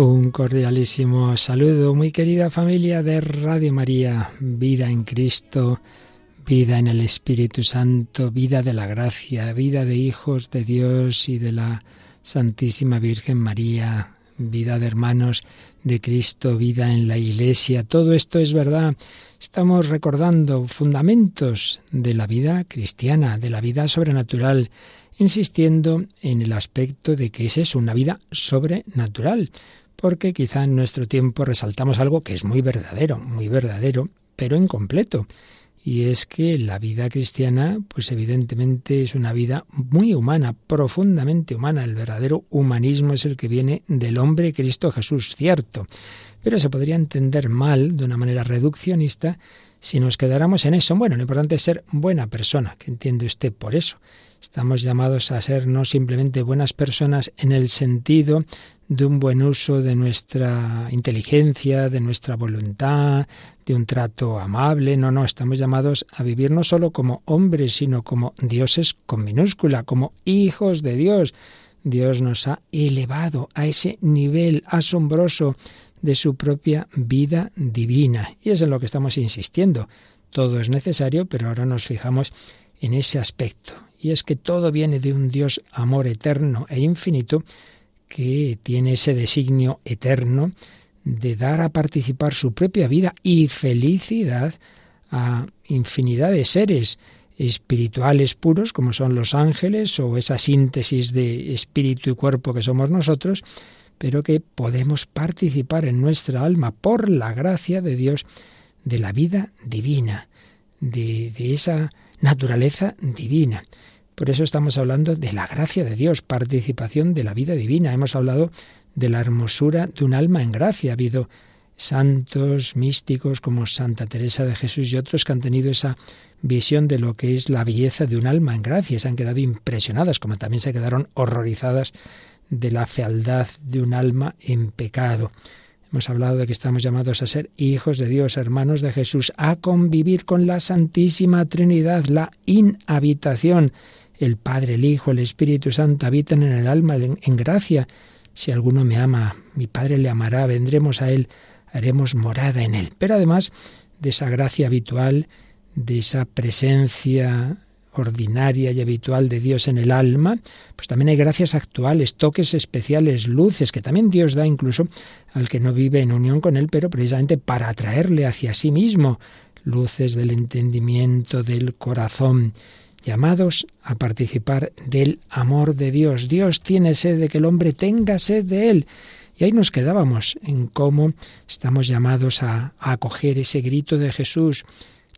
Un cordialísimo saludo, muy querida familia de Radio María, vida en Cristo, vida en el Espíritu Santo, vida de la gracia, vida de hijos de Dios y de la Santísima Virgen María, vida de hermanos de Cristo, vida en la Iglesia. Todo esto es verdad. Estamos recordando fundamentos de la vida cristiana, de la vida sobrenatural, insistiendo en el aspecto de que es eso, una vida sobrenatural, porque quizá en nuestro tiempo resaltamos algo que es muy verdadero, muy verdadero, pero incompleto. Y es que la vida cristiana, pues evidentemente es una vida muy humana, profundamente humana. El verdadero humanismo es el que viene del hombre Cristo Jesús, cierto. Pero se podría entender mal, de una manera reduccionista, si nos quedáramos en eso. Bueno, lo importante es ser buena persona, que entiende usted por eso. Estamos llamados a ser no simplemente buenas personas en el sentido de un buen uso de nuestra inteligencia, de nuestra voluntad, de un trato amable. No, no, estamos llamados a vivir no solo como hombres, sino como dioses con minúscula, como hijos de Dios. Dios nos ha elevado a ese nivel asombroso de su propia vida divina. Y es en lo que estamos insistiendo. Todo es necesario, pero ahora nos fijamos en ese aspecto. Y es que todo viene de un Dios amor eterno e infinito que tiene ese designio eterno de dar a participar su propia vida y felicidad a infinidad de seres espirituales puros, como son los ángeles, o esa síntesis de espíritu y cuerpo que somos nosotros, pero que podemos participar en nuestra alma por la gracia de Dios de la vida divina, de, de esa naturaleza divina. Por eso estamos hablando de la gracia de Dios, participación de la vida divina. Hemos hablado de la hermosura de un alma en gracia. Ha habido santos místicos como Santa Teresa de Jesús y otros que han tenido esa visión de lo que es la belleza de un alma en gracia. Se han quedado impresionadas, como también se quedaron horrorizadas de la fealdad de un alma en pecado. Hemos hablado de que estamos llamados a ser hijos de Dios, hermanos de Jesús, a convivir con la Santísima Trinidad, la inhabitación. El Padre, el Hijo, el Espíritu Santo habitan en el alma en, en gracia. Si alguno me ama, mi Padre le amará, vendremos a Él, haremos morada en Él. Pero además de esa gracia habitual, de esa presencia ordinaria y habitual de Dios en el alma, pues también hay gracias actuales, toques especiales, luces que también Dios da incluso al que no vive en unión con Él, pero precisamente para atraerle hacia sí mismo, luces del entendimiento, del corazón, llamados a participar del amor de Dios. Dios tiene sed de que el hombre tenga sed de Él. Y ahí nos quedábamos en cómo estamos llamados a, a acoger ese grito de Jesús,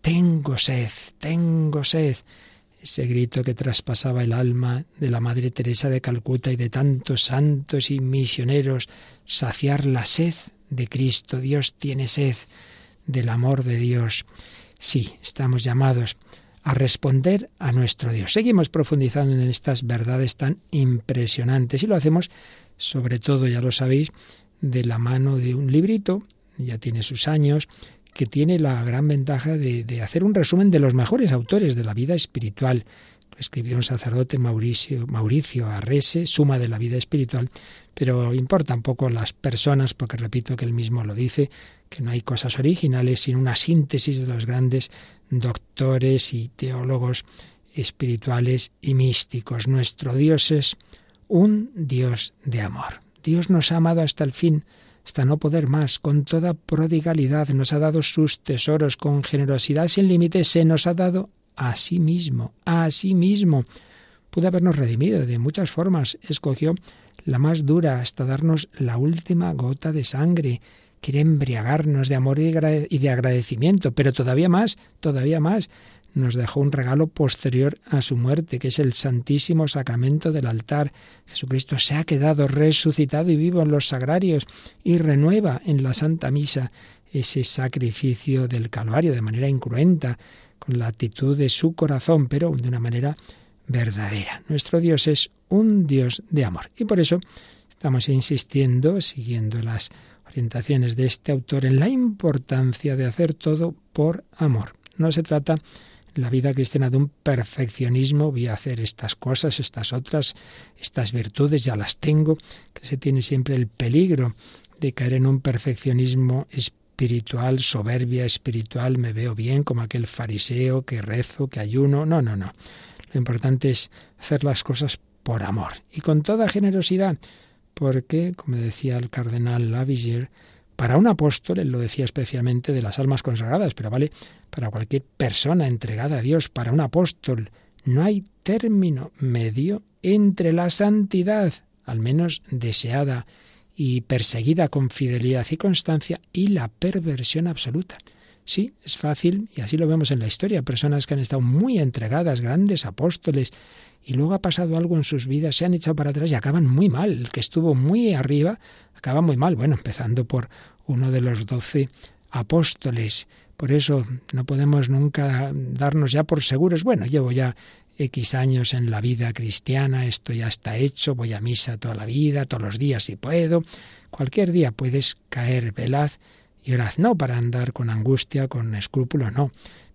tengo sed, tengo sed ese grito que traspasaba el alma de la Madre Teresa de Calcuta y de tantos santos y misioneros, saciar la sed de Cristo. Dios tiene sed del amor de Dios. Sí, estamos llamados a responder a nuestro Dios. Seguimos profundizando en estas verdades tan impresionantes y lo hacemos sobre todo, ya lo sabéis, de la mano de un librito, ya tiene sus años, que tiene la gran ventaja de, de, hacer un resumen de los mejores autores de la vida espiritual. Lo escribió un sacerdote Mauricio, Mauricio Arrese, Suma de la vida espiritual, pero importan poco las personas, porque repito que él mismo lo dice, que no hay cosas originales, sino una síntesis de los grandes doctores y teólogos espirituales y místicos. Nuestro Dios es un Dios de amor. Dios nos ha amado hasta el fin, hasta no poder más, con toda prodigalidad, nos ha dado sus tesoros, con generosidad sin límites, se nos ha dado a sí mismo, a sí mismo. Pudo habernos redimido de muchas formas, escogió la más dura hasta darnos la última gota de sangre, quiere embriagarnos de amor y de agradecimiento, pero todavía más, todavía más, nos dejó un regalo posterior a su muerte, que es el Santísimo Sacramento del altar. Jesucristo se ha quedado resucitado y vivo en los sagrarios y renueva en la Santa Misa ese sacrificio del Calvario de manera incruenta, con la actitud de su corazón, pero de una manera verdadera. Nuestro Dios es un Dios de amor. Y por eso estamos insistiendo, siguiendo las orientaciones de este autor, en la importancia de hacer todo por amor. No se trata en la vida cristiana de un perfeccionismo, voy a hacer estas cosas, estas otras, estas virtudes, ya las tengo, que se tiene siempre el peligro de caer en un perfeccionismo espiritual, soberbia espiritual, me veo bien como aquel fariseo que rezo, que ayuno. No, no, no. Lo importante es hacer las cosas por amor y con toda generosidad, porque, como decía el cardenal Lavisier, para un apóstol, él lo decía especialmente de las almas consagradas, pero vale para cualquier persona entregada a Dios, para un apóstol, no hay término medio entre la santidad, al menos deseada y perseguida con fidelidad y constancia, y la perversión absoluta. Sí, es fácil, y así lo vemos en la historia, personas que han estado muy entregadas, grandes apóstoles, y luego ha pasado algo en sus vidas, se han echado para atrás y acaban muy mal. El que estuvo muy arriba acaba muy mal. Bueno, empezando por uno de los doce apóstoles. Por eso no podemos nunca darnos ya por seguros. Bueno, llevo ya X años en la vida cristiana, esto ya está hecho, voy a misa toda la vida, todos los días si puedo. Cualquier día puedes caer, velaz y orad, no para andar con angustia, con escrúpulo, no,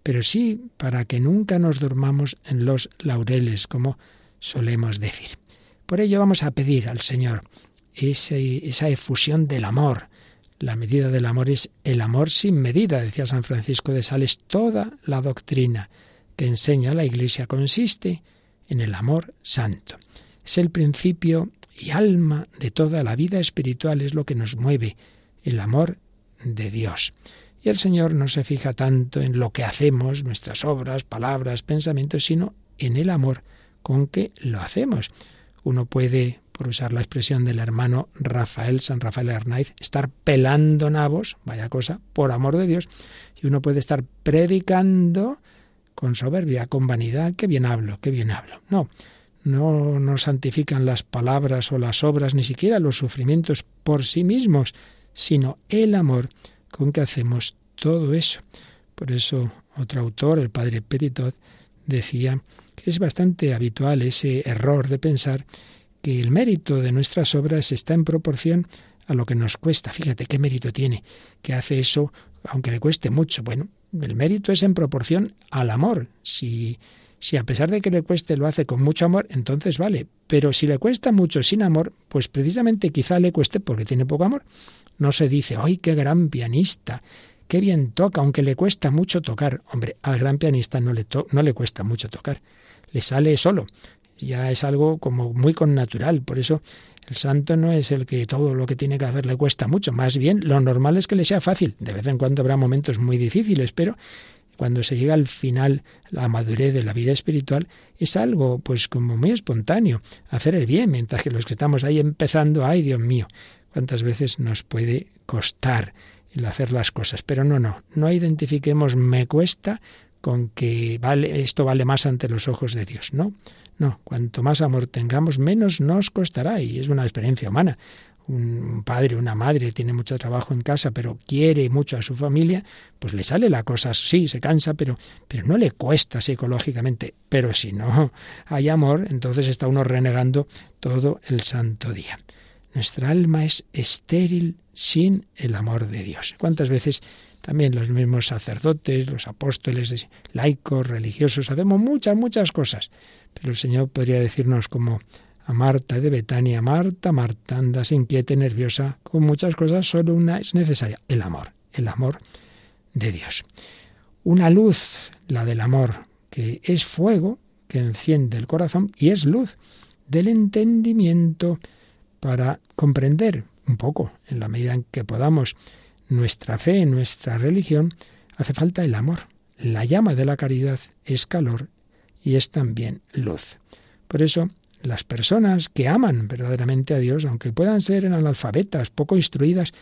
pero sí para que nunca nos durmamos en los laureles, como solemos decir. Por ello vamos a pedir al Señor esa efusión del amor. La medida del amor es el amor sin medida, decía San Francisco de Sales. Toda la doctrina que enseña la Iglesia consiste en el amor santo. Es el principio y alma de toda la vida espiritual, es lo que nos mueve, el amor de Dios. Y el Señor no se fija tanto en lo que hacemos, nuestras obras, palabras, pensamientos, sino en el amor con que lo hacemos. Uno puede, por usar la expresión del hermano Rafael, San Rafael Arnaiz, estar pelando nabos, vaya cosa, por amor de Dios, y uno puede estar predicando con soberbia, con vanidad, qué bien hablo, qué bien hablo. No, no nos santifican las palabras o las obras, ni siquiera los sufrimientos por sí mismos, sino el amor con que hacemos todo eso. Por eso otro autor, el padre Petitot, decía que es bastante habitual ese error de pensar que el mérito de nuestras obras está en proporción a lo que nos cuesta. Fíjate qué mérito tiene, que hace eso aunque le cueste mucho. Bueno, el mérito es en proporción al amor. Si, si a pesar de que le cueste lo hace con mucho amor, entonces vale. Pero si le cuesta mucho sin amor, pues precisamente quizá le cueste porque tiene poco amor. No se dice, ¡ay, qué gran pianista! ¡Qué bien toca! Aunque le cuesta mucho tocar. Hombre, al gran pianista no le, no le cuesta mucho tocar. Le sale solo. Ya es algo como muy connatural. Por eso el santo no es el que todo lo que tiene que hacer le cuesta mucho. Más bien, lo normal es que le sea fácil. De vez en cuando habrá momentos muy difíciles, pero cuando se llega al final, la madurez de la vida espiritual, es algo pues como muy espontáneo, hacer el bien, mientras que los que estamos ahí empezando, ay Dios mío, cuántas veces nos puede costar el hacer las cosas. Pero no, no, no identifiquemos me cuesta con que vale, esto vale más ante los ojos de Dios. No, no, cuanto más amor tengamos, menos nos costará y es una experiencia humana. Un padre, una madre tiene mucho trabajo en casa, pero quiere mucho a su familia, pues le sale la cosa, sí, se cansa, pero, pero no le cuesta psicológicamente. Pero si no hay amor, entonces está uno renegando todo el santo día. Nuestra alma es estéril sin el amor de Dios. ¿Cuántas veces también los mismos sacerdotes, los apóstoles, laicos, religiosos, hacemos muchas, muchas cosas? Pero el Señor podría decirnos como a Marta de Betania, Marta, Marta, andas inquieta y nerviosa con muchas cosas, solo una es necesaria, el amor, el amor de Dios. Una luz, la del amor, que es fuego que enciende el corazón y es luz del entendimiento para comprender un poco, en la medida en que podamos, nuestra fe, nuestra religión, hace falta el amor. La llama de la caridad es calor y es también luz. Por eso, las personas que aman verdaderamente a Dios, aunque puedan ser analfabetas, poco instruidas,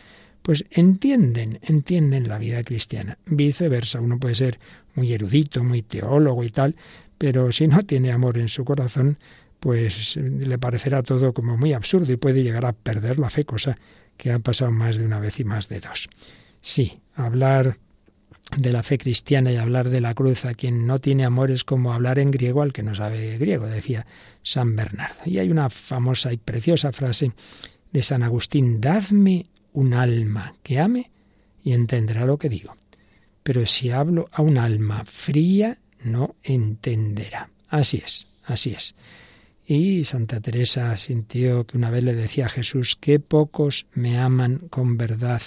pues entienden, entienden la vida cristiana. Viceversa, uno puede ser muy erudito, muy teólogo y tal, pero si no tiene amor en su corazón, pues le parecerá todo como muy absurdo y puede llegar a perder la fe, cosa que ha pasado más de una vez y más de dos. Sí, hablar de la fe cristiana y hablar de la cruz a quien no tiene amor es como hablar en griego al que no sabe griego, decía San Bernardo. Y hay una famosa y preciosa frase de San Agustín, dadme un alma que ame y entenderá lo que digo. Pero si hablo a un alma fría, no entenderá. Así es, así es. Y Santa Teresa sintió que una vez le decía a Jesús, qué pocos me aman con verdad,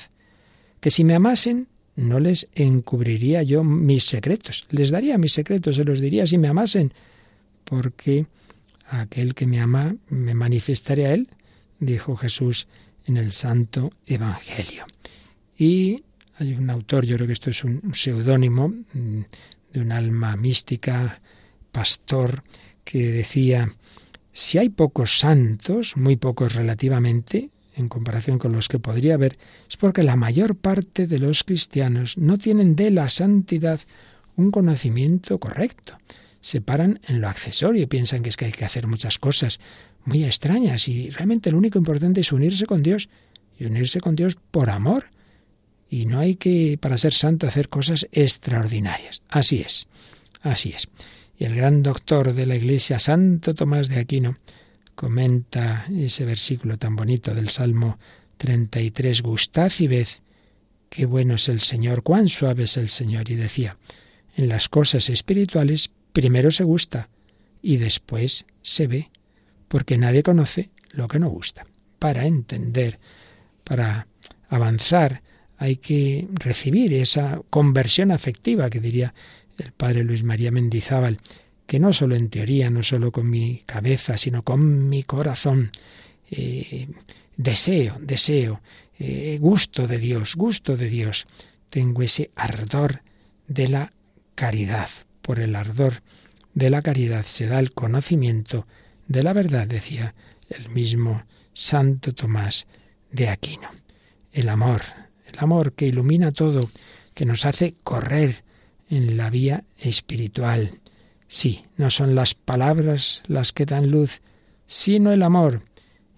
que si me amasen, no les encubriría yo mis secretos, les daría mis secretos, se los diría si me amasen, porque aquel que me ama me manifestaré a él, dijo Jesús en el Santo Evangelio. Y hay un autor, yo creo que esto es un seudónimo mm, de un alma mística, pastor, que decía, si hay pocos santos, muy pocos relativamente, en comparación con los que podría haber, es porque la mayor parte de los cristianos no tienen de la santidad un conocimiento correcto. Se paran en lo accesorio piensan que es que hay que hacer muchas cosas muy extrañas y realmente lo único importante es unirse con Dios y unirse con Dios por amor. Y no hay que, para ser santo, hacer cosas extraordinarias. Así es, así es. Y el gran doctor de la Iglesia, Santo Tomás de Aquino, comenta ese versículo tan bonito del Salmo 33, gustad y ved qué bueno es el Señor, cuán suave es el Señor. Y decía, en las cosas espirituales primero se gusta y después se ve, porque nadie conoce lo que no gusta. Para entender, para avanzar, hay que recibir esa conversión afectiva que diría el padre Luis María Mendizábal que no solo en teoría, no solo con mi cabeza, sino con mi corazón, eh, deseo, deseo, eh, gusto de Dios, gusto de Dios. Tengo ese ardor de la caridad. Por el ardor de la caridad se da el conocimiento de la verdad, decía el mismo Santo Tomás de Aquino. El amor, el amor que ilumina todo, que nos hace correr en la vía espiritual, Sí, no son las palabras las que dan luz, sino el amor.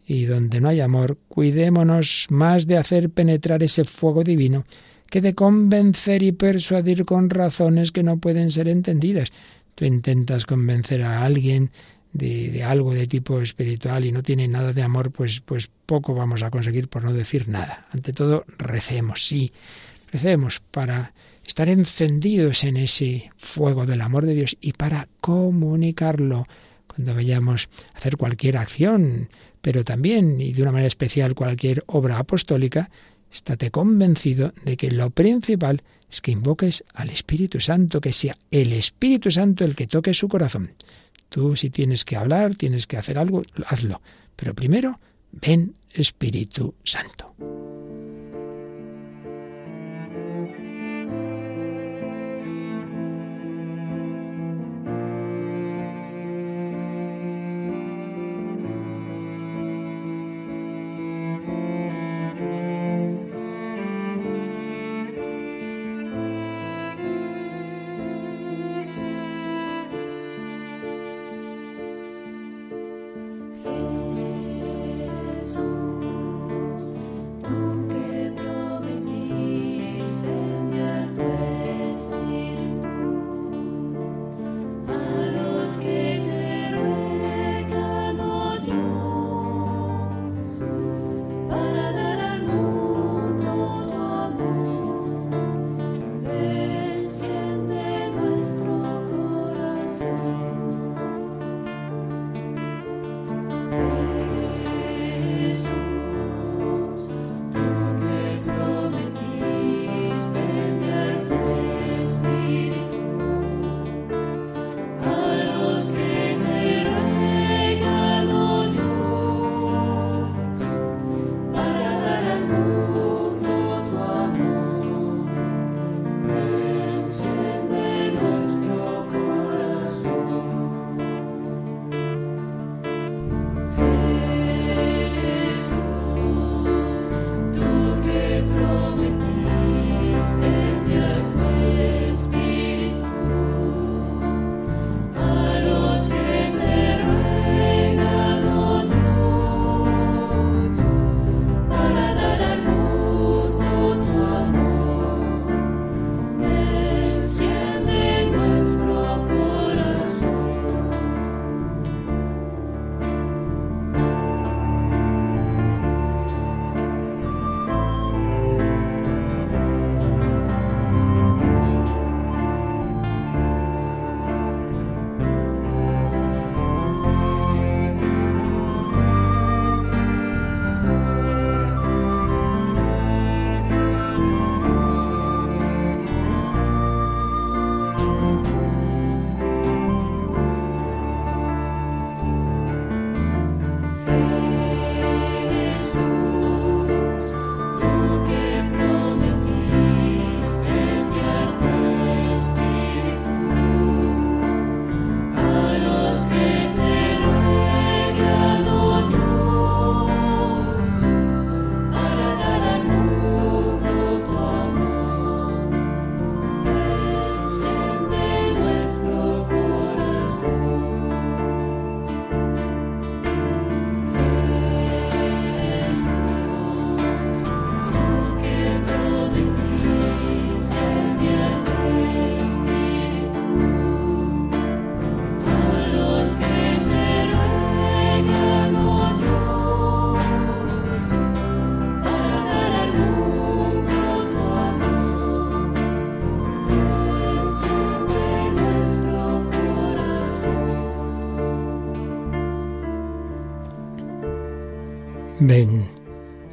Y donde no hay amor, cuidémonos más de hacer penetrar ese fuego divino que de convencer y persuadir con razones que no pueden ser entendidas. Tú intentas convencer a alguien de, algo de tipo espiritual y no tiene nada de amor, pues, pues poco vamos a conseguir por no decir nada. Ante todo, recemos, sí, recemos para estar encendidos en ese fuego del amor de Dios y para comunicarlo cuando vayamos a hacer cualquier acción, pero también y de una manera especial cualquier obra apostólica, estate convencido de que lo principal es que invoques al Espíritu Santo, que sea el Espíritu Santo el que toque su corazón. Tú si tienes que hablar, tienes que hacer algo, hazlo. Pero primero, ven Espíritu Santo.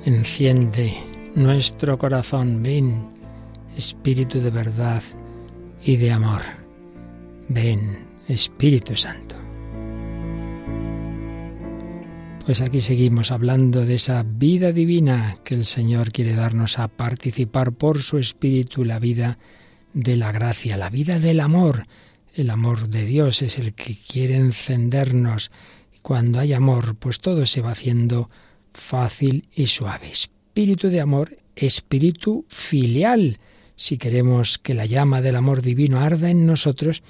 Enciende nuestro corazón, ven, Espíritu de verdad y de amor. Ven, Espíritu Santo. Pues aquí seguimos hablando de esa vida divina que el Señor quiere darnos a participar por su Espíritu, la vida de la gracia, la vida del amor. El amor de Dios es el que quiere encendernos. Cuando hay amor, pues todo se va haciendo fácil y suave. Espíritu de amor, espíritu filial. Si queremos que la llama del amor divino arda en nosotros,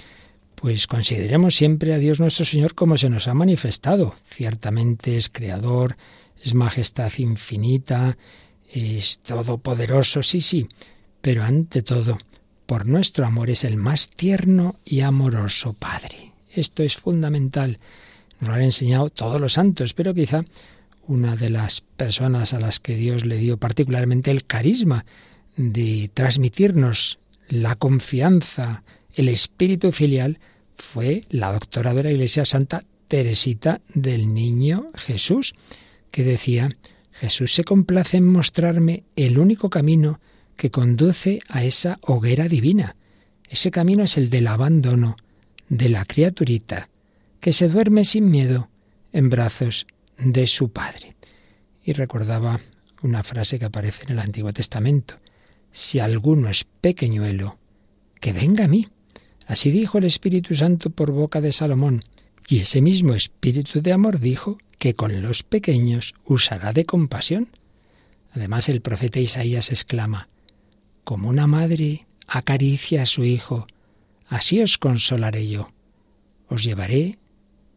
pues consideremos siempre a Dios nuestro Señor como se nos ha manifestado. Ciertamente es creador, es majestad infinita, es todopoderoso, sí, sí, pero ante todo, por nuestro amor es el más tierno y amoroso Padre. Esto es fundamental. Nos lo han enseñado todos los santos, pero quizá una de las personas a las que Dios le dio particularmente el carisma de transmitirnos la confianza, el espíritu filial, fue la doctora de la Iglesia Santa Teresita del Niño Jesús, que decía, Jesús se complace en mostrarme el único camino que conduce a esa hoguera divina. Ese camino es el del abandono de la criaturita, que se duerme sin miedo en brazos de su Padre. Y recordaba una frase que aparece en el Antiguo Testamento. Si alguno es pequeñuelo, que venga a mí. Así dijo el Espíritu Santo por boca de Salomón. Y ese mismo Espíritu de amor dijo que con los pequeños usará de compasión. Además el profeta Isaías exclama, Como una madre acaricia a su hijo, así os consolaré yo. Os llevaré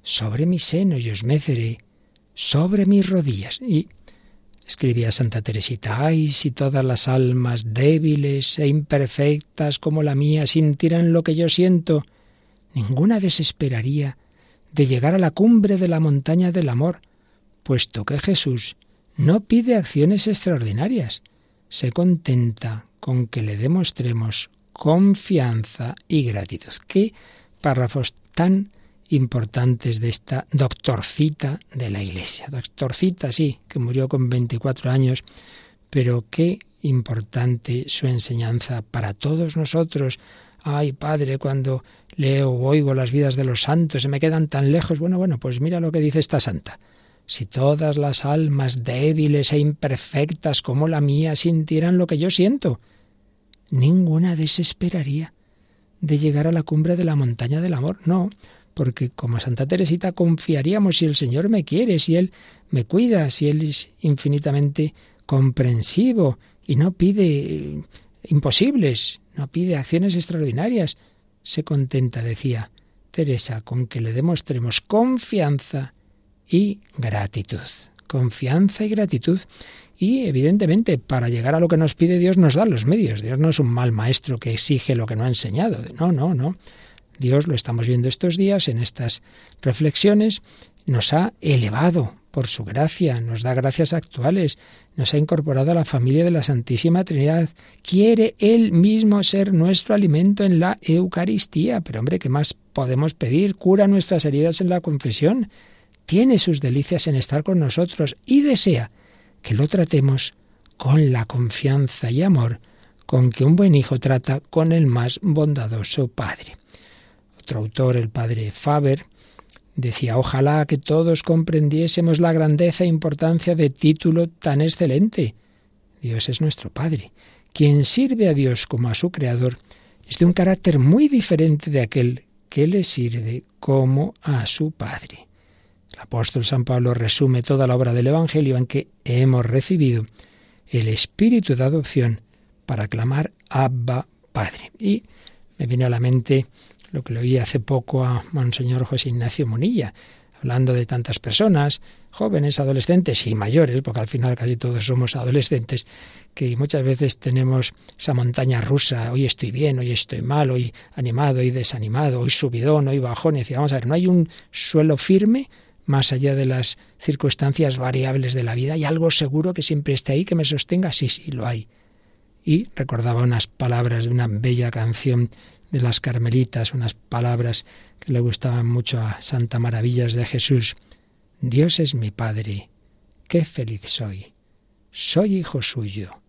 sobre mi seno y os meceré sobre mis rodillas. Y escribía Santa Teresita, ay, si todas las almas débiles e imperfectas como la mía sintieran lo que yo siento, ninguna desesperaría de llegar a la cumbre de la montaña del amor, puesto que Jesús no pide acciones extraordinarias, se contenta con que le demostremos confianza y gratitud. Qué párrafos tan importantes de esta doctorcita de la Iglesia. Doctorcita, sí, que murió con 24 años, pero qué importante su enseñanza para todos nosotros. Ay, Padre, cuando leo o oigo las vidas de los santos, se me quedan tan lejos. Bueno, bueno, pues mira lo que dice esta santa. Si todas las almas débiles e imperfectas como la mía sintieran lo que yo siento, ninguna desesperaría de llegar a la cumbre de la montaña del amor. No, porque como Santa Teresita confiaríamos si el Señor me quiere, si Él me cuida, si Él es infinitamente comprensivo y no pide eh, imposibles, no pide acciones extraordinarias. Se contenta, decía Teresa, con que le demostremos confianza y gratitud. Confianza y gratitud. Y evidentemente, para llegar a lo que nos pide Dios nos da los medios. Dios no es un mal maestro que exige lo que no ha enseñado. No, no, no. Dios, lo estamos viendo estos días en estas reflexiones, nos ha elevado por su gracia, nos da gracias actuales, nos ha incorporado a la familia de la Santísima Trinidad. Quiere Él mismo ser nuestro alimento en la Eucaristía. Pero hombre, ¿qué más podemos pedir? Cura nuestras heridas en la confesión. Tiene sus delicias en estar con nosotros y desea que lo tratemos con la confianza y amor con que un buen hijo trata con el más bondadoso Padre. Otro autor, el padre Faber, decía, ojalá que todos comprendiésemos la grandeza e importancia de título tan excelente. Dios es nuestro Padre. Quien sirve a Dios como a su Creador es de un carácter muy diferente de aquel que le sirve como a su Padre. El apóstol San Pablo resume toda la obra del Evangelio en que hemos recibido el espíritu de adopción para clamar Abba Padre. Y me viene a la mente lo que le oí hace poco a Monseñor José Ignacio Monilla, hablando de tantas personas, jóvenes, adolescentes y mayores, porque al final casi todos somos adolescentes, que muchas veces tenemos esa montaña rusa, hoy estoy bien, hoy estoy mal, hoy animado, hoy desanimado, hoy subidón, hoy bajón, y decía, vamos a ver, no hay un suelo firme más allá de las circunstancias variables de la vida, hay algo seguro que siempre esté ahí, que me sostenga, sí, sí, lo hay. Y recordaba unas palabras de una bella canción de las Carmelitas, unas palabras que le gustaban mucho a Santa Maravillas de Jesús. Dios es mi Padre, qué feliz soy. Soy hijo suyo,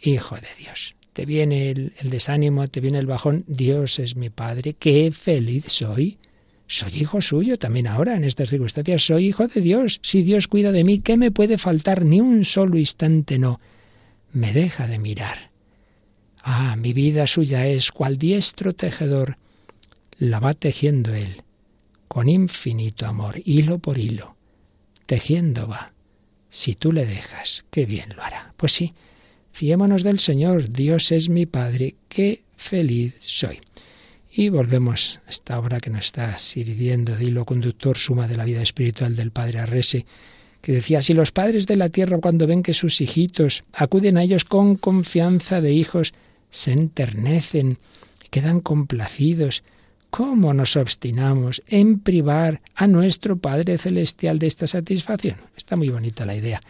hijo de Dios. Te viene el, el desánimo, te viene el bajón. Dios es mi Padre, qué feliz soy. Soy hijo suyo también ahora, en estas circunstancias. Soy hijo de Dios. Si Dios cuida de mí, ¿qué me puede faltar? Ni un solo instante no. Me deja de mirar. Ah, mi vida suya es, cual diestro tejedor. La va tejiendo él, con infinito amor, hilo por hilo. Tejiendo va. Si tú le dejas, qué bien lo hará. Pues sí, fiémonos del Señor. Dios es mi Padre. Qué feliz soy. Y volvemos a esta obra que nos está sirviendo de hilo conductor suma de la vida espiritual del padre Arrese, que decía, si los padres de la tierra cuando ven que sus hijitos acuden a ellos con confianza de hijos, se enternecen, quedan complacidos, ¿cómo nos obstinamos en privar a nuestro Padre Celestial de esta satisfacción? Está muy bonita la idea.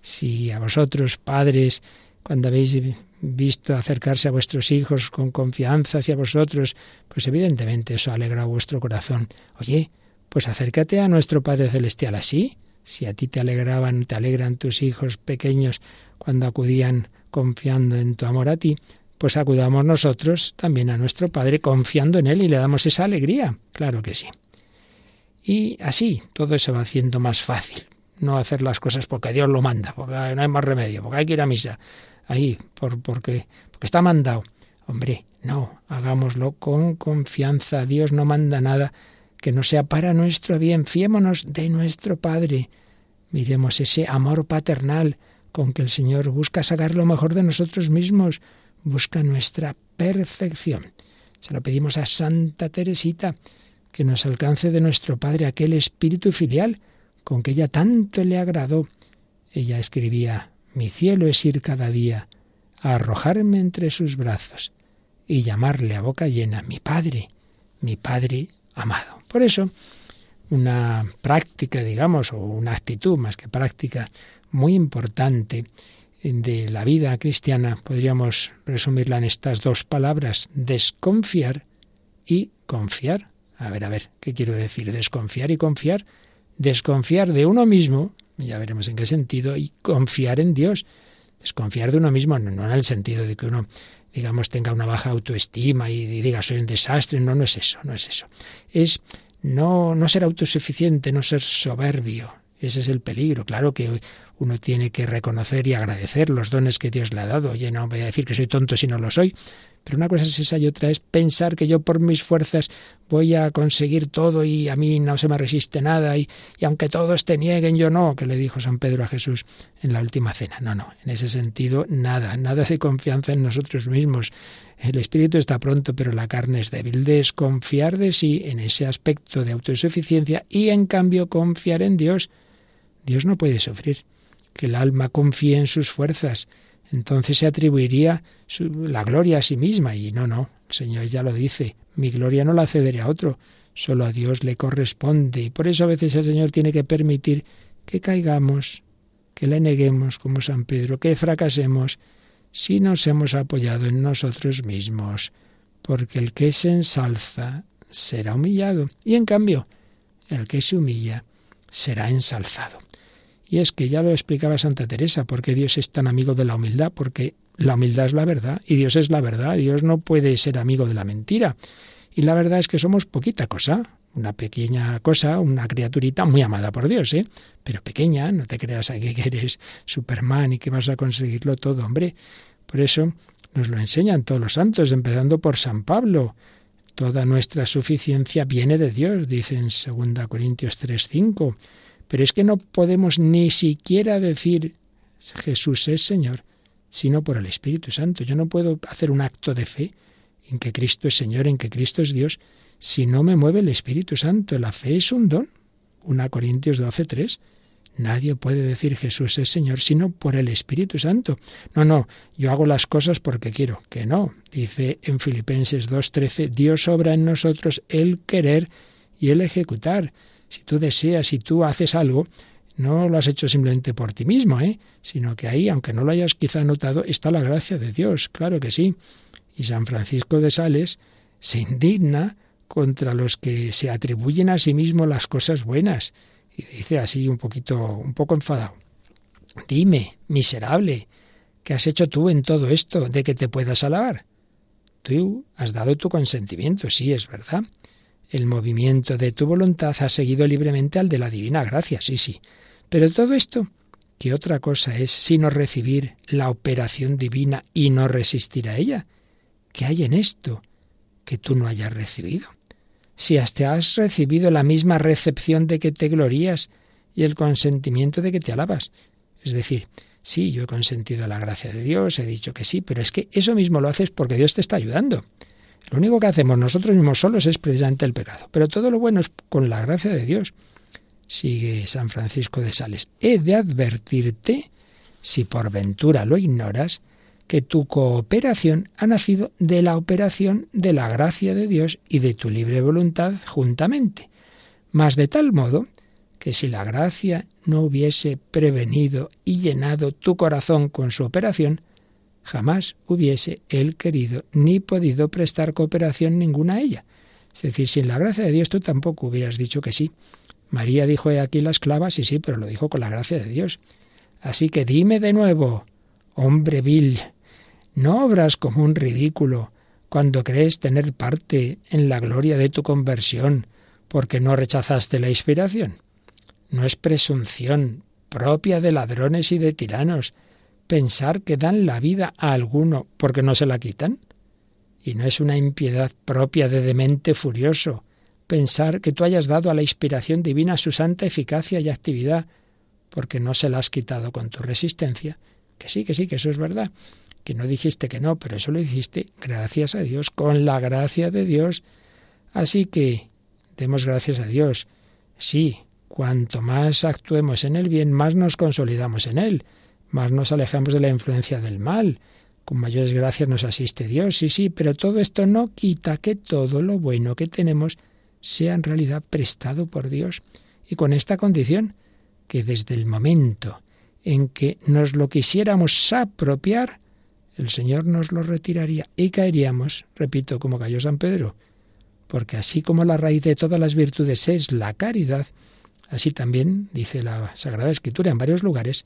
Si a vosotros, padres, cuando habéis visto acercarse a vuestros hijos con confianza hacia vosotros, pues evidentemente eso alegra vuestro corazón. Oye, pues acércate a nuestro Padre Celestial así. Si a ti te alegraban, te alegran tus hijos pequeños cuando acudían confiando en tu amor a ti, pues acudamos nosotros también a nuestro Padre confiando en Él y le damos esa alegría. Claro que sí. Y así todo se va haciendo más fácil. No hacer las cosas porque Dios lo manda, porque no hay más remedio, porque hay que ir a misa, ahí, por, porque, porque está mandado. Hombre, no, hagámoslo con confianza. Dios no manda nada que no sea para nuestro bien. Fiémonos de nuestro Padre. Miremos ese amor paternal con que el Señor busca sacar lo mejor de nosotros mismos, busca nuestra perfección. Se lo pedimos a Santa Teresita, que nos alcance de nuestro Padre aquel espíritu filial con que ella tanto le agradó. Ella escribía mi cielo es ir cada día a arrojarme entre sus brazos y llamarle a boca llena mi Padre, mi Padre amado. Por eso, una práctica, digamos, o una actitud más que práctica muy importante de la vida cristiana, podríamos resumirla en estas dos palabras, desconfiar y confiar. A ver, a ver, ¿qué quiero decir? Desconfiar y confiar. Desconfiar de uno mismo, ya veremos en qué sentido, y confiar en Dios. Desconfiar de uno mismo, no, en el sentido de que uno, digamos, tenga una baja autoestima y, y diga soy un desastre, no, no es eso, no es eso. Es no, no ser autosuficiente, no ser soberbio. Ese es el peligro. Claro que uno tiene que reconocer y agradecer los dones que Dios le ha dado. Oye, no voy a decir que soy tonto si no lo soy, pero una cosa es esa y otra es pensar que yo por mis fuerzas voy a conseguir todo y a mí no se me resiste nada y, y, aunque todos te nieguen, yo no, que le dijo San Pedro a Jesús en la última cena. No, no, en ese sentido nada, nada de confianza en nosotros mismos. El espíritu está pronto, pero la carne es débil. Desconfiar de sí en ese aspecto de autosuficiencia y en cambio confiar en Dios. Dios no puede sufrir. Que el alma confíe en sus fuerzas entonces se atribuiría la gloria a sí misma. Y no, no, el Señor ya lo dice, mi gloria no la cederé a otro, solo a Dios le corresponde. Y por eso a veces el Señor tiene que permitir que caigamos, que le neguemos como San Pedro, que fracasemos, si nos hemos apoyado en nosotros mismos, porque el que se ensalza será humillado, y en cambio, el que se humilla será ensalzado. Y es que ya lo explicaba Santa Teresa, porque Dios es tan amigo de la humildad, porque la humildad es la verdad y Dios es la verdad. Dios no puede ser amigo de la mentira. Y la verdad es que somos poquita cosa, una pequeña cosa, una criaturita muy amada por Dios, ¿eh? Pero pequeña, no te creas aquí que eres Superman y que vas a conseguirlo todo, hombre. Por eso nos lo enseñan todos los santos, empezando por San Pablo. Toda nuestra suficiencia viene de Dios, dice en 2 Corintios 3:5. Pero es que no podemos ni siquiera decir Jesús es Señor, sino por el Espíritu Santo. Yo no puedo hacer un acto de fe en que Cristo es Señor, en que Cristo es Dios, si no me mueve el Espíritu Santo. La fe es un don. 1 Corintios 12:3. Nadie puede decir Jesús es Señor sino por el Espíritu Santo. No, no, yo hago las cosas porque quiero. Que no. Dice en Filipenses 2:13, Dios obra en nosotros el querer y el ejecutar. Si tú deseas, si tú haces algo, no lo has hecho simplemente por ti mismo, ¿eh? sino que ahí, aunque no lo hayas quizá notado, está la gracia de Dios, claro que sí. Y San Francisco de Sales se indigna contra los que se atribuyen a sí mismo las cosas buenas. Y dice así un poquito, un poco enfadado. Dime, miserable, ¿qué has hecho tú en todo esto de que te puedas alabar? Tú has dado tu consentimiento, sí, es verdad. El movimiento de tu voluntad ha seguido libremente al de la divina gracia, sí, sí. Pero todo esto, ¿qué otra cosa es sino recibir la operación divina y no resistir a ella? ¿Qué hay en esto que tú no hayas recibido? Si hasta has recibido la misma recepción de que te glorías y el consentimiento de que te alabas. Es decir, sí, yo he consentido la gracia de Dios, he dicho que sí, pero es que eso mismo lo haces porque Dios te está ayudando. Lo único que hacemos nosotros mismos solos es precisamente el pecado, pero todo lo bueno es con la gracia de Dios. Sigue San Francisco de Sales. He de advertirte, si por ventura lo ignoras, que tu cooperación ha nacido de la operación de la gracia de Dios y de tu libre voluntad juntamente, mas de tal modo que si la gracia no hubiese prevenido y llenado tu corazón con su operación, jamás hubiese él querido ni podido prestar cooperación ninguna a ella. Es decir, sin la gracia de Dios tú tampoco hubieras dicho que sí. María dijo aquí la esclava, sí, sí, pero lo dijo con la gracia de Dios. Así que dime de nuevo, hombre vil, ¿no obras como un ridículo cuando crees tener parte en la gloria de tu conversión porque no rechazaste la inspiración? No es presunción propia de ladrones y de tiranos, pensar que dan la vida a alguno porque no se la quitan? Y no es una impiedad propia de demente furioso pensar que tú hayas dado a la inspiración divina su santa eficacia y actividad porque no se la has quitado con tu resistencia. Que sí, que sí, que eso es verdad. Que no dijiste que no, pero eso lo hiciste gracias a Dios, con la gracia de Dios. Así que demos gracias a Dios. Sí, cuanto más actuemos en el bien, más nos consolidamos en él más nos alejamos de la influencia del mal. Con mayores gracias nos asiste Dios, sí, sí, pero todo esto no quita que todo lo bueno que tenemos sea en realidad prestado por Dios. Y con esta condición, que desde el momento en que nos lo quisiéramos apropiar, el Señor nos lo retiraría y caeríamos, repito, como cayó San Pedro, porque así como la raíz de todas las virtudes es la caridad, así también, dice la Sagrada Escritura en varios lugares,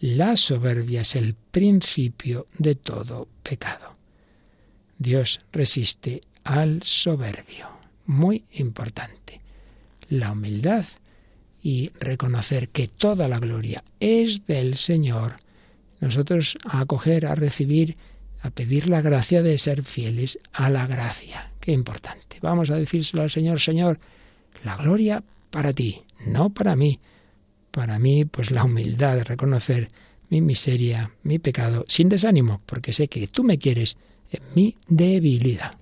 la soberbia es el principio de todo pecado. Dios resiste al soberbio. Muy importante. La humildad y reconocer que toda la gloria es del Señor. Nosotros a acoger, a recibir, a pedir la gracia de ser fieles a la gracia. Qué importante. Vamos a decírselo al Señor, Señor, la gloria para ti, no para mí para mí, pues la humildad de reconocer mi miseria, mi pecado, sin desánimo, porque sé que tú me quieres en mi debilidad.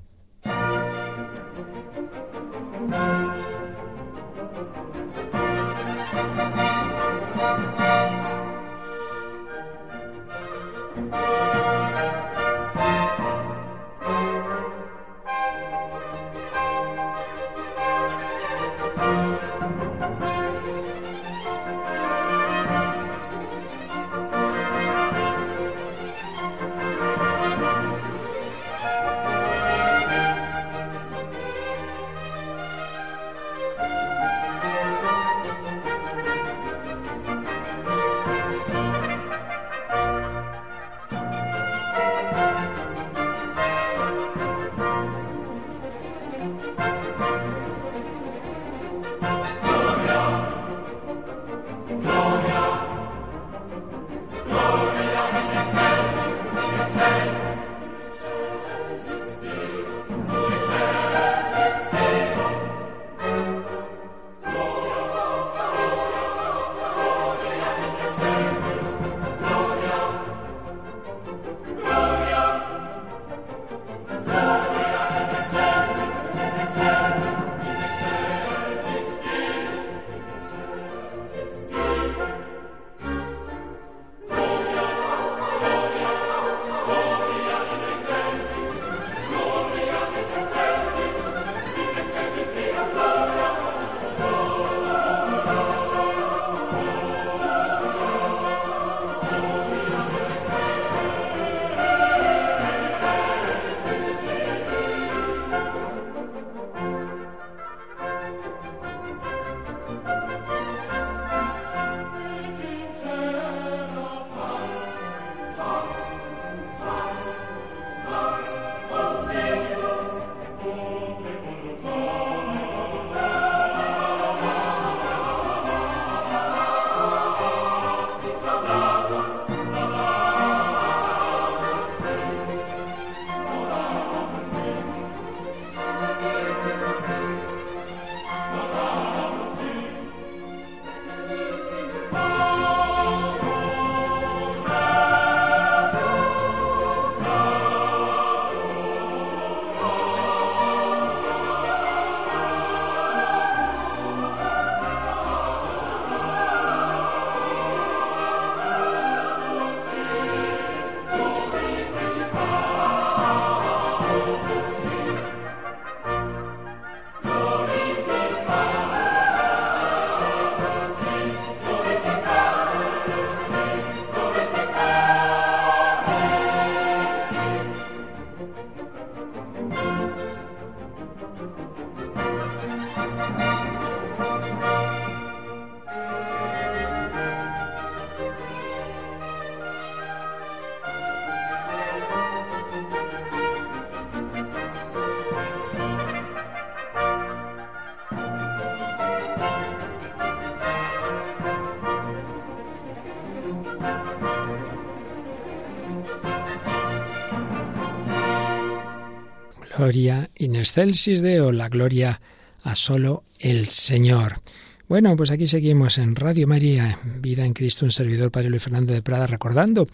Gloria in excelsis Deo, la gloria a solo el Señor. Bueno, pues aquí seguimos en Radio María, Vida en Cristo, un servidor Padre Luis Fernando de Prada, recordando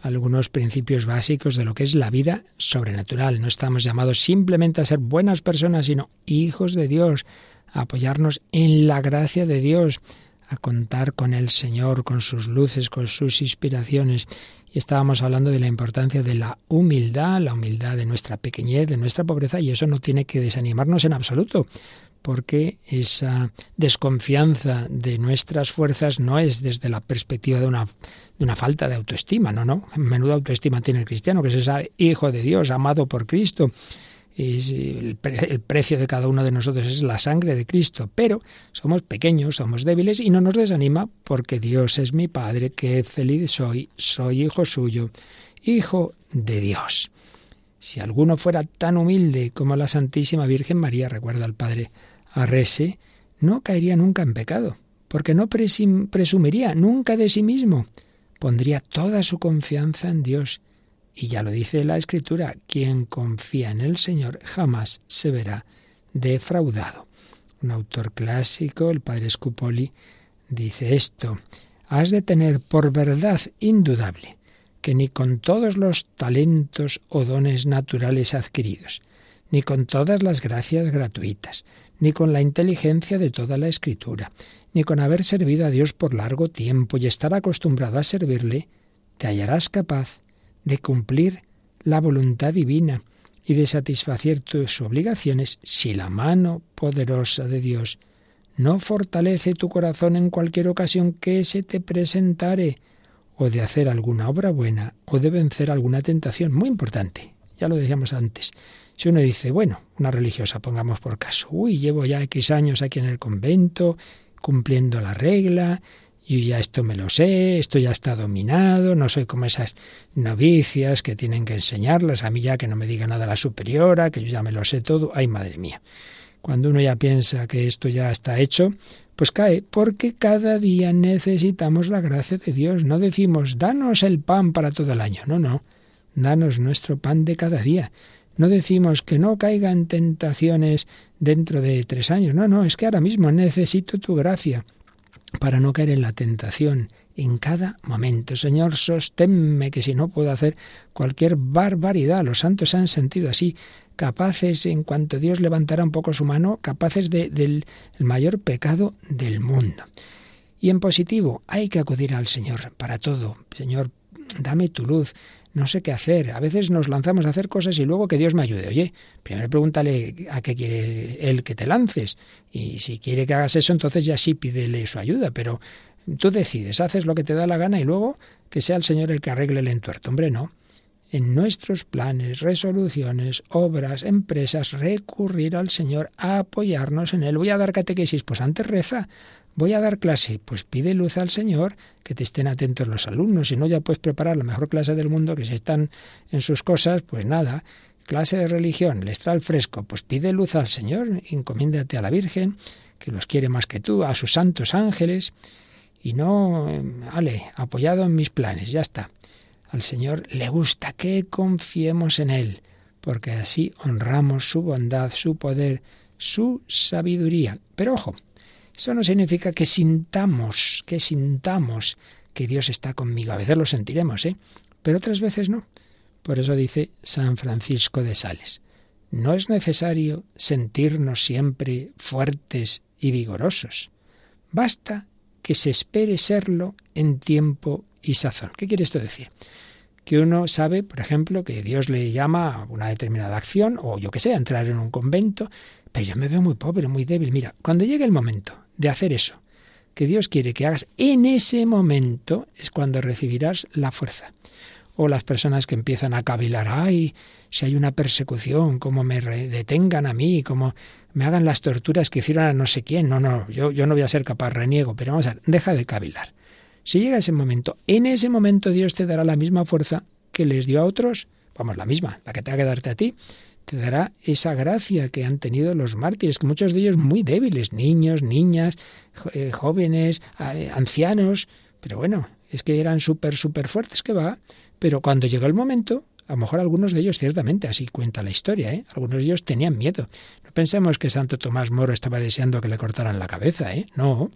algunos principios básicos de lo que es la vida sobrenatural. No estamos llamados simplemente a ser buenas personas, sino hijos de Dios, a apoyarnos en la gracia de Dios, a contar con el Señor, con sus luces, con sus inspiraciones. Estábamos hablando de la importancia de la humildad, la humildad de nuestra pequeñez, de nuestra pobreza, y eso no tiene que desanimarnos en absoluto, porque esa desconfianza de nuestras fuerzas no es desde la perspectiva de una, de una falta de autoestima, no, no. Menuda autoestima tiene el cristiano, que es ese hijo de Dios, amado por Cristo. Es el, el, precio de cada uno de nosotros es la sangre de Cristo, pero somos pequeños, somos débiles y no nos desanima porque Dios es mi Padre, que feliz soy, soy hijo suyo, hijo de Dios. Si alguno fuera tan humilde como la Santísima Virgen María, recuerda al Padre Arrese, no caería nunca en pecado, porque no presumiría nunca de sí mismo, pondría toda su confianza en Dios. Y ya lo dice la Escritura, quien confía en el Señor jamás se verá defraudado. Un autor clásico, el padre Scupoli, dice esto, has de tener por verdad indudable que ni con todos los talentos o dones naturales adquiridos, ni con todas las gracias gratuitas, ni con la inteligencia de toda la escritura, ni con haber servido a Dios por largo tiempo y estar acostumbrado a servirle, te hallarás capaz de cumplir la voluntad divina y de satisfacer tus obligaciones si la mano poderosa de Dios no fortalece tu corazón en cualquier ocasión que se te presentare, o de hacer alguna obra buena, o de vencer alguna tentación. Muy importante, ya lo decíamos antes. Si uno dice, bueno, una religiosa, pongamos por caso, uy, llevo ya X años aquí en el convento, cumpliendo la regla, yo ya esto me lo sé, esto ya está dominado, no soy como esas novicias que tienen que enseñarlas, a mí ya que no me diga nada la superiora, que yo ya me lo sé todo, ay madre mía. Cuando uno ya piensa que esto ya está hecho, pues cae, porque cada día necesitamos la gracia de Dios. No decimos, danos el pan para todo el año, no, no, danos nuestro pan de cada día. No decimos que no caigan tentaciones dentro de tres años. No, no, es que ahora mismo necesito tu gracia para no caer en la tentación en cada momento. Señor, sosténme que si no puedo hacer cualquier barbaridad. Los santos se han sentido así, capaces, en cuanto Dios levantará un poco su mano, capaces de, del mayor pecado del mundo. Y en positivo, hay que acudir al Señor para todo. Señor, dame tu luz, no sé qué hacer. A veces nos lanzamos a hacer cosas y luego que Dios me ayude. Oye, primero pregúntale a qué quiere Él que te lances. Y si quiere que hagas eso, entonces ya sí pídele su ayuda. Pero tú decides, haces lo que te da la gana y luego que sea el Señor el que arregle el entuerto. Hombre, no. En nuestros planes, resoluciones, obras, empresas, recurrir al Señor a apoyarnos en Él. Voy a dar catequesis, pues antes reza, Voy a dar clase, pues pide luz al Señor, que te estén atentos los alumnos, si no ya puedes preparar la mejor clase del mundo, que si están en sus cosas, pues nada, clase de religión, les trae el fresco, pues pide luz al Señor, encomiéndate a la Virgen, que los quiere más que tú, a sus santos ángeles, y no, ale, apoyado en mis planes, ya está. Al Señor le gusta que confiemos en Él, porque así honramos su bondad, su poder, su sabiduría. Pero ojo, eso no significa que sintamos, que sintamos que Dios está conmigo. A veces lo sentiremos, ¿eh? Pero otras veces no. Por eso dice San Francisco de Sales. No es necesario sentirnos siempre fuertes y vigorosos. Basta que se espere serlo en tiempo y sazón. ¿Qué quiere esto decir? Que uno sabe, por ejemplo, que Dios le llama a una determinada acción, o yo que sé, a entrar en un convento, pero yo me veo muy pobre, muy débil. Mira, cuando llegue el momento de hacer eso que Dios quiere que hagas en ese momento es cuando recibirás la fuerza. O las personas que empiezan a cavilar, ay, si hay una persecución, cómo me detengan a mí, cómo me hagan las torturas que hicieron a no sé quién. No, no, yo, yo no voy a ser capaz, reniego, pero vamos a ver, deja de cavilar. Si llega ese momento, en ese momento Dios te dará la misma fuerza que les dio a otros, vamos, la misma, la que tenga que darte a ti, te dará esa gracia que han tenido los mártires, que muchos de ellos muy débiles, niños, niñas, eh, jóvenes, ancianos, pero bueno, es que eran súper, súper fuertes que va, pero cuando llegó el momento, A lo mejor algunos de ellos, ciertamente, así cuenta la historia, ¿eh? Algunos de ellos tenían miedo. No pensemos que Santo Tomás Moro estaba deseando que le cortaran la cabeza, ¿eh? No.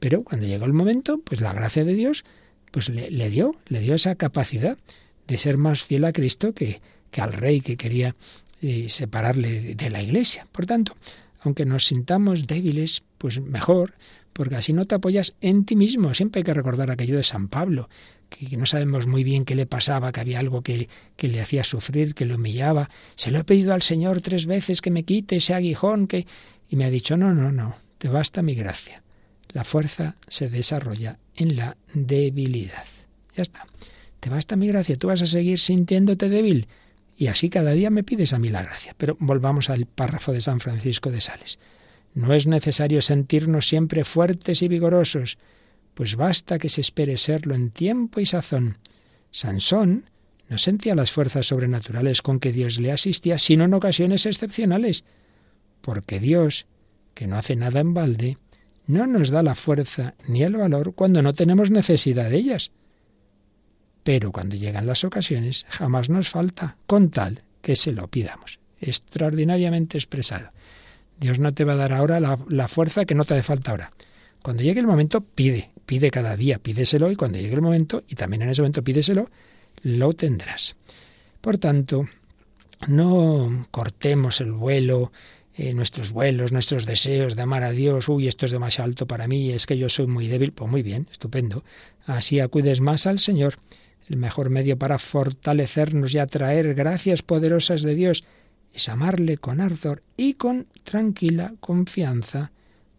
Pero cuando llegó el momento, pues la gracia de Dios, pues le, dio, le dio esa capacidad de ser más fiel a Cristo que, que al rey que quería eh, separarle de la iglesia. Por tanto, aunque nos sintamos débiles, pues mejor, porque así no te apoyas en ti mismo. Siempre hay que recordar aquello de San Pablo, que no sabemos muy bien qué le pasaba, que había algo que, que, le hacía sufrir, que le humillaba. Se lo he pedido al Señor tres veces que me quite ese aguijón que... Y me ha dicho, no, no, no, te basta mi gracia. La fuerza se desarrolla en la debilidad. Ya está. Te basta mi gracia, tú vas a seguir sintiéndote débil. Y así cada día me pides a mí la gracia. Pero volvamos al párrafo de San Francisco de Sales. No es necesario sentirnos siempre fuertes y vigorosos, pues basta que se espere serlo en tiempo y sazón. Sansón no sentía las fuerzas sobrenaturales con que Dios le asistía, sino en ocasiones excepcionales, porque Dios, que no hace nada en balde, no nos da la fuerza ni el valor cuando no tenemos necesidad de ellas. Pero cuando llegan las ocasiones, jamás nos falta, con tal que se lo pidamos. Extraordinariamente expresado. Dios no te va a dar ahora la, fuerza que no te hace falta ahora. Cuando llegue el momento, pide, pide cada día, pídeselo y cuando llegue el momento, y también en ese momento pídeselo, lo tendrás. Por tanto, no cortemos el vuelo, eh, nuestros vuelos, nuestros deseos de amar a Dios, uy, esto es demasiado alto para mí, es que yo soy muy débil, pues muy bien, estupendo. Así acudes más al Señor. El mejor medio para fortalecernos y atraer gracias poderosas de Dios es amarle con ardor y con tranquila confianza.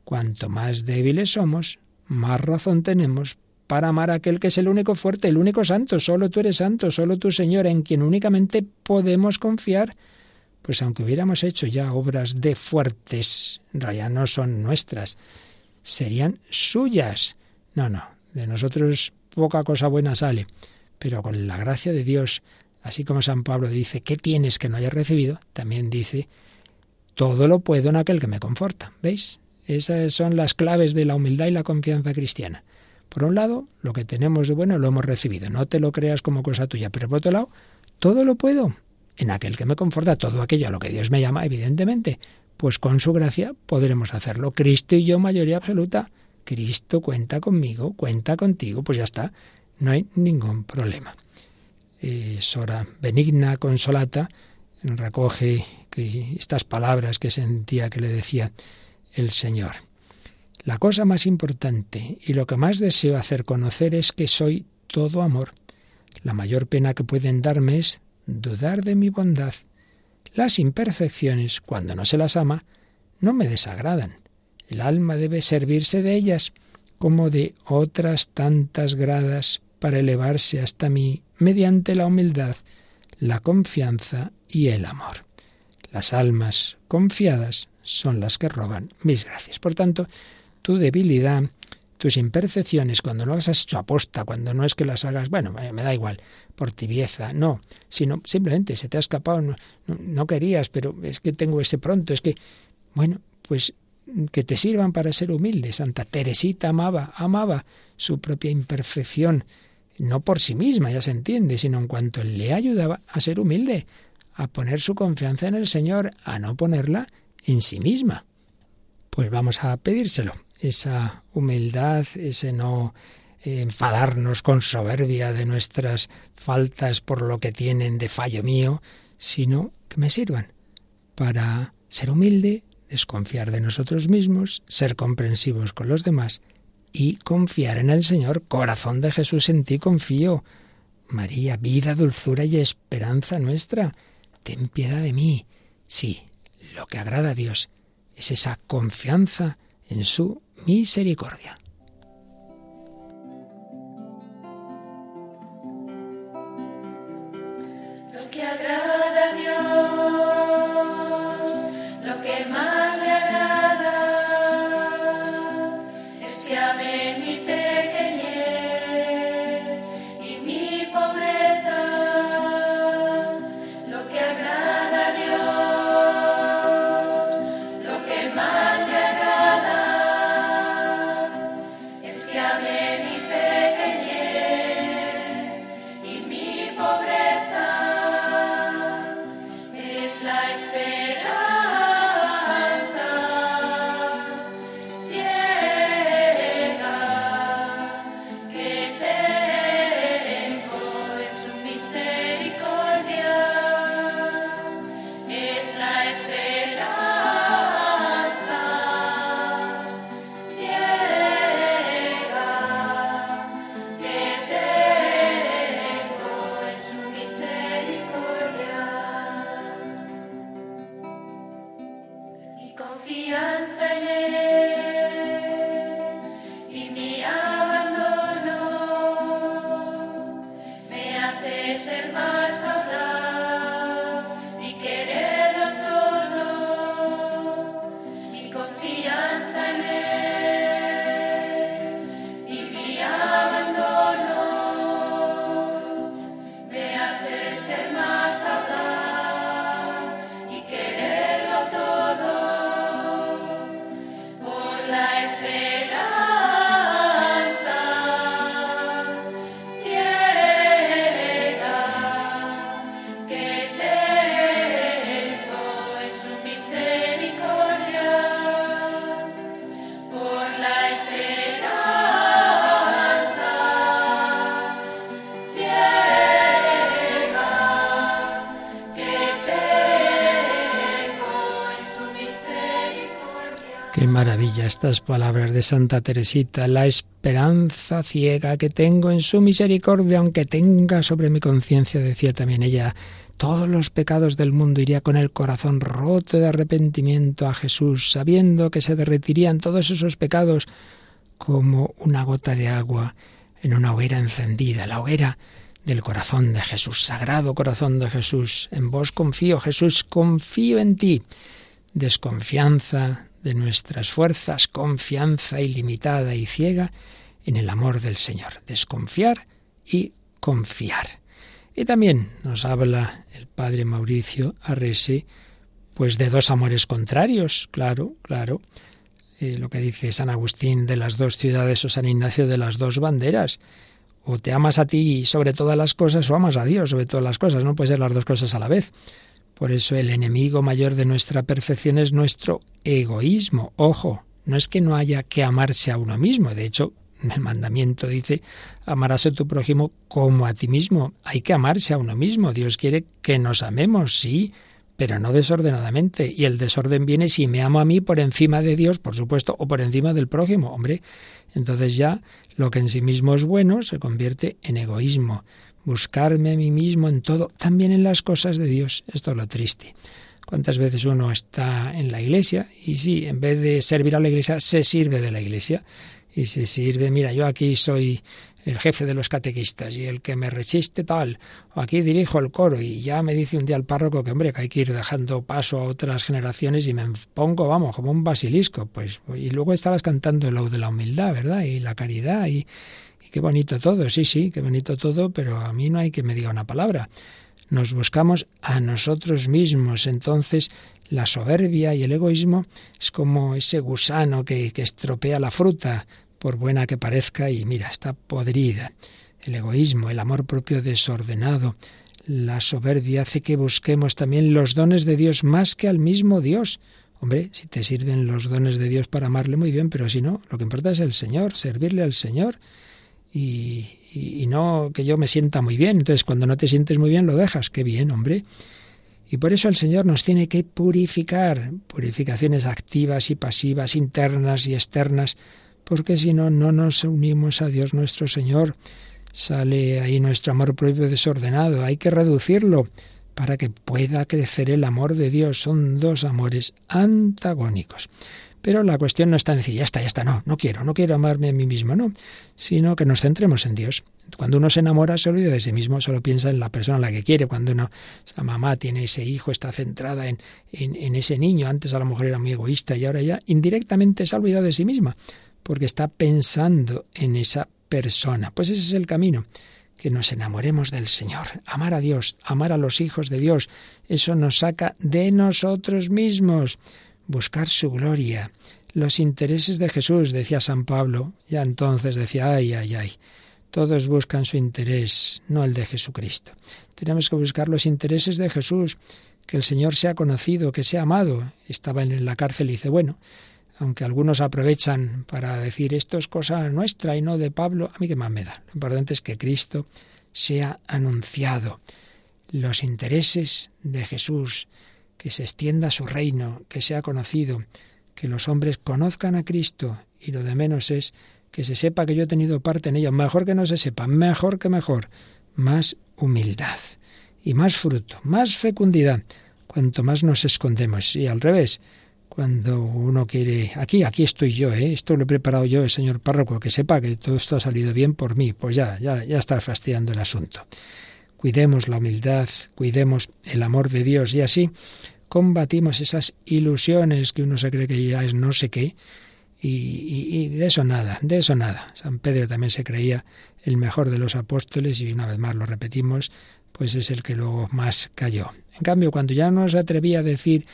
Cuanto más débiles somos, más razón tenemos para amar a aquel que es el único fuerte, el único santo. Solo tú eres santo, solo tu Señor, en quien únicamente podemos confiar. Pues aunque hubiéramos hecho ya obras de fuertes, en realidad no son nuestras, serían suyas. No, no, de nosotros poca cosa buena sale, pero con la gracia de Dios, así como San Pablo dice, ¿qué tienes que no hayas recibido? También dice, todo lo puedo en aquel que me conforta. ¿Veis? Esas son las claves de la humildad y la confianza cristiana. Por un lado, lo que tenemos de bueno lo hemos recibido, no te lo creas como cosa tuya, pero por otro lado, todo lo puedo en aquel que me conforta, todo aquello a lo que Dios me llama, evidentemente, pues con su gracia podremos hacerlo. Cristo y yo, mayoría absoluta, Cristo cuenta conmigo, cuenta contigo, pues ya está, no hay ningún problema. Eh, Sora benigna, consolata, recoge estas palabras que sentía que le decía el Señor. La cosa más importante y lo que más deseo hacer conocer es que soy todo amor. La mayor pena que pueden darme es dudar de mi bondad. Las imperfecciones, cuando no se las ama, no me desagradan. El alma debe servirse de ellas como de otras tantas gradas para elevarse hasta mí mediante la humildad, la confianza y el amor. Las almas confiadas son las que roban mis gracias. Por tanto, tu debilidad, tus imperfecciones, cuando no las has hecho aposta, cuando no es que las hagas, bueno, me da igual, por tibieza, no, sino simplemente se te ha escapado, no, no querías, pero es que tengo ese pronto, es que, bueno, pues que te sirvan para ser humilde. Santa Teresita amaba, amaba su propia imperfección, no por sí misma, ya se entiende, sino en cuanto le ayudaba a ser humilde, a poner su confianza en el Señor, a no ponerla en sí misma. Pues vamos a pedírselo, esa humildad, ese no eh, enfadarnos con soberbia de nuestras faltas por lo que tienen de fallo mío, sino que me sirvan para ser humilde, desconfiar de nosotros mismos, ser comprensivos con los demás y confiar en el Señor. Corazón de Jesús, en ti confío. María, vida, dulzura y esperanza nuestra, ten piedad de mí. Sí, lo que agrada a Dios es esa confianza en su misericordia. Estas palabras de Santa Teresita, la esperanza ciega que tengo en su misericordia, aunque tenga sobre mi conciencia, decía también ella, todos los pecados del mundo iría con el corazón roto de arrepentimiento a Jesús, sabiendo que se derretirían todos esos pecados como una gota de agua en una hoguera encendida, la hoguera del corazón de Jesús, sagrado corazón de Jesús. En vos confío, Jesús, confío en ti. Desconfianza de nuestras fuerzas, confianza ilimitada y ciega en el amor del Señor. Desconfiar y confiar. Y también nos habla el padre Mauricio Arrese, pues de dos amores contrarios, claro, claro. Eh, lo que dice San Agustín de las dos ciudades o San Ignacio de las dos banderas. O te amas a ti sobre todas las cosas o amas a Dios sobre todas las cosas. No puede ser las dos cosas a la vez. Por eso el enemigo mayor de nuestra perfección es nuestro egoísmo. Ojo, no es que no haya que amarse a uno mismo. De hecho, el mandamiento dice, amarás a tu prójimo como a ti mismo. Hay que amarse a uno mismo. Dios quiere que nos amemos, sí, pero no desordenadamente. Y el desorden viene si me amo a mí por encima de Dios, por supuesto, o por encima del prójimo. Hombre, entonces ya lo que en sí mismo es bueno se convierte en egoísmo. Buscarme a mí mismo en todo, también en las cosas de Dios. Esto es lo triste. ¿Cuántas veces uno está en la iglesia y sí, en vez de servir a la iglesia, se sirve de la iglesia? Y se sirve, mira, yo aquí soy el jefe de los catequistas y el que me rechiste tal, o aquí dirijo el coro y ya me dice un día el párroco que hombre, que hay que ir dejando paso a otras generaciones y me pongo, vamos, como un basilisco, pues, y luego estabas cantando el de la humildad, ¿verdad? Y la caridad y, y qué bonito todo, sí, sí, qué bonito todo, pero a mí no hay que me diga una palabra. Nos buscamos a nosotros mismos, entonces la soberbia y el egoísmo es como ese gusano que, que estropea la fruta, por buena que parezca, y mira, está podrida. El egoísmo, el amor propio desordenado, la soberbia hace que busquemos también los dones de Dios más que al mismo Dios. Hombre, si te sirven los dones de Dios para amarle muy bien, pero si no, lo que importa es el Señor, servirle al Señor y, no que yo me sienta muy bien. Entonces, cuando no te sientes muy bien, lo dejas. Qué bien, hombre. Y por eso el Señor nos tiene que purificar, purificaciones activas y pasivas, internas y externas, porque si no, no nos unimos a Dios nuestro Señor. Sale ahí nuestro amor propio desordenado, hay que reducirlo para que pueda crecer el amor de Dios. Son dos amores antagónicos. Pero la cuestión no está en decir, ya está, ya está, no, no quiero, no quiero amarme a mí mismo, no, sino que nos centremos en Dios. Cuando uno se enamora se olvida de sí mismo, solo piensa en la persona a la que quiere. Cuando una esa mamá tiene ese hijo, está centrada en, en, en ese niño, antes a la mujer era muy egoísta y ahora ya indirectamente se ha olvidado de sí misma porque está pensando en esa persona. Pues ese es el camino, que nos enamoremos del Señor, amar a Dios, amar a los hijos de Dios. Eso nos saca de nosotros mismos, buscar su gloria, los intereses de Jesús, decía San Pablo, ya entonces decía, ay, ay, ay, todos buscan su interés, no el de Jesucristo. Tenemos que buscar los intereses de Jesús, que el Señor sea conocido, que sea amado. Estaba en la cárcel y dice, bueno, aunque algunos aprovechan para decir esto es cosa nuestra y no de Pablo, a mí que más me da. Lo importante es que Cristo sea anunciado, los intereses de Jesús, que se extienda su reino, que sea conocido, que los hombres conozcan a Cristo y lo de menos es que se sepa que yo he tenido parte en ello. Mejor que no se sepa, mejor que mejor. Más humildad y más fruto, más fecundidad, cuanto más nos escondemos. Y al revés, cuando uno quiere, aquí, aquí estoy yo, ¿eh? esto lo he preparado yo, el señor párroco, que sepa que todo esto ha salido bien por mí, pues ya, ya, ya está fastidiando el asunto. Cuidemos la humildad, cuidemos el amor de Dios y así combatimos esas ilusiones que uno se cree que ya es no sé qué, y, y, de eso nada, de eso nada. San Pedro también se creía el mejor de los apóstoles y una vez más lo repetimos, pues es el que luego más cayó. En cambio, cuando ya no se atrevía a decir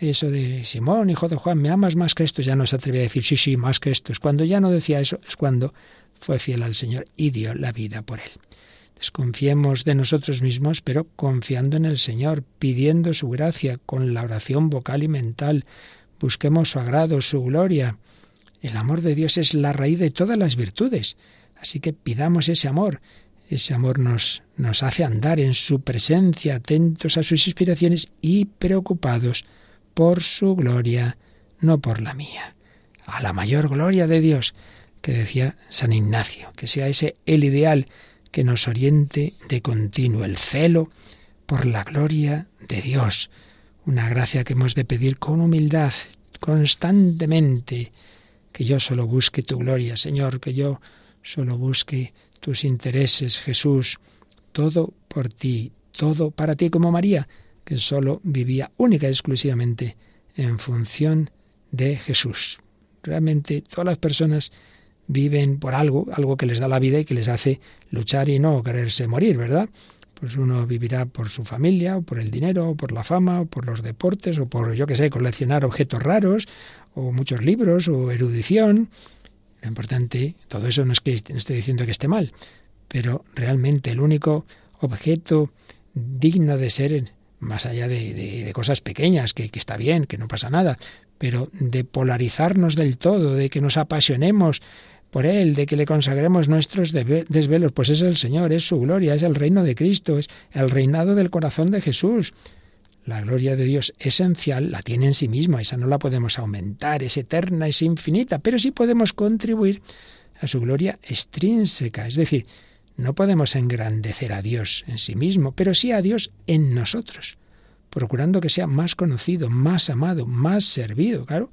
eso de Simón, hijo de Juan, ¿me amas más que esto? Ya no se atrevía a decir, sí, sí, más que esto. Es cuando ya no decía eso, es cuando fue fiel al Señor y dio la vida por él. Desconfiemos de nosotros mismos, pero confiando en el Señor, pidiendo su gracia con la oración vocal y mental. Busquemos su agrado, su gloria. El amor de Dios es la raíz de todas las virtudes. Así que pidamos ese amor. Ese amor nos, nos hace andar en su presencia, atentos a sus inspiraciones y preocupados por su gloria, no por la mía. a la mayor gloria de Dios, que decía San Ignacio, que sea ese el ideal que nos oriente de continuo, el celo por la gloria de Dios, una gracia que hemos de pedir con humildad, constantemente, que yo solo busque tu gloria, Señor, que yo solo busque tus intereses, Jesús, todo por ti, todo para ti como María, que solo vivía única y exclusivamente en función de Jesús. Realmente todas las personas viven por algo, algo que les da la vida y que les hace luchar y no quererse morir, ¿verdad? Pues uno vivirá por su familia, o por el dinero, o por la fama, o por los deportes, o por, yo qué sé, coleccionar objetos raros, o muchos libros, o erudición. Lo importante, todo eso no es que estoy diciendo que esté mal, pero realmente el único objeto digno de ser, más allá de, cosas pequeñas, que, que está bien, que no pasa nada, pero de polarizarnos del todo, de que nos apasionemos por Él, de que le consagremos nuestros desvelos, pues es el Señor, es su gloria, es el reino de Cristo, es el reinado del corazón de Jesús. La gloria de Dios esencial la tiene en sí misma, esa no la podemos aumentar, es eterna, es infinita, pero sí podemos contribuir a su gloria extrínseca, es decir, no podemos engrandecer a Dios en sí mismo, pero sí a Dios en nosotros, procurando que sea más conocido, más amado, más servido, claro.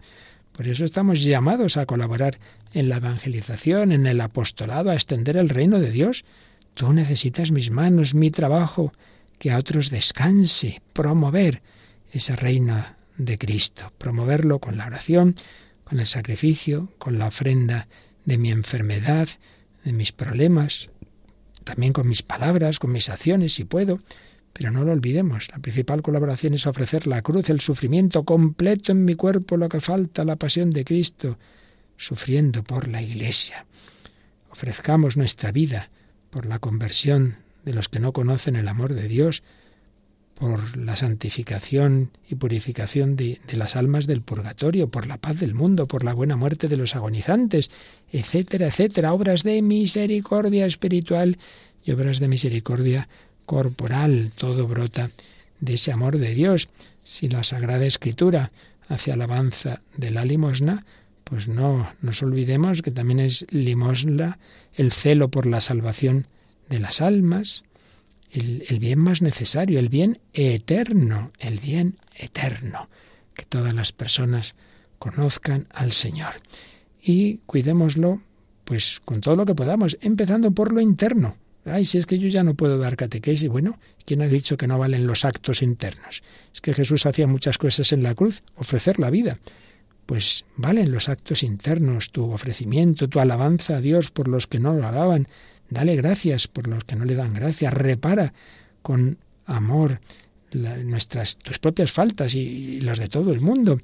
Por eso estamos llamados a colaborar en la evangelización, en el apostolado, a extender el reino de Dios. Tú necesitas mis manos, mi trabajo, que a otros descanse, promover ese reino de Cristo, promoverlo con la oración, con el sacrificio, con la ofrenda de mi enfermedad, de mis problemas, también con mis palabras, con mis acciones, si puedo, pero no lo olvidemos, la principal colaboración es ofrecer la cruz, el sufrimiento completo en mi cuerpo, lo que falta, la pasión de Cristo, sufriendo por la Iglesia. Ofrezcamos nuestra vida por la conversión de los que no conocen el amor de Dios, por la santificación y purificación de, de, las almas del purgatorio, por la paz del mundo, por la buena muerte de los agonizantes, etcétera, etcétera, obras de misericordia espiritual y obras de misericordia corporal, todo brota de ese amor de Dios. Si la Sagrada Escritura hace alabanza de la limosna, pues no nos olvidemos que también es limosna el celo por la salvación de las almas, el, el, bien más necesario, el bien eterno, el bien eterno, que todas las personas conozcan al Señor. Y cuidémoslo, pues con todo lo que podamos, empezando por lo interno, Ay, si es que yo ya no puedo dar catequesis. Bueno, ¿quién ha dicho que no valen los actos internos? Es que Jesús hacía muchas cosas en la cruz, ofrecer la vida. Pues valen los actos internos, tu ofrecimiento, tu alabanza a Dios por los que no lo alaban. Dale gracias por los que no le dan gracias. Repara con amor nuestras, tus propias faltas y, y las de todo el mundo.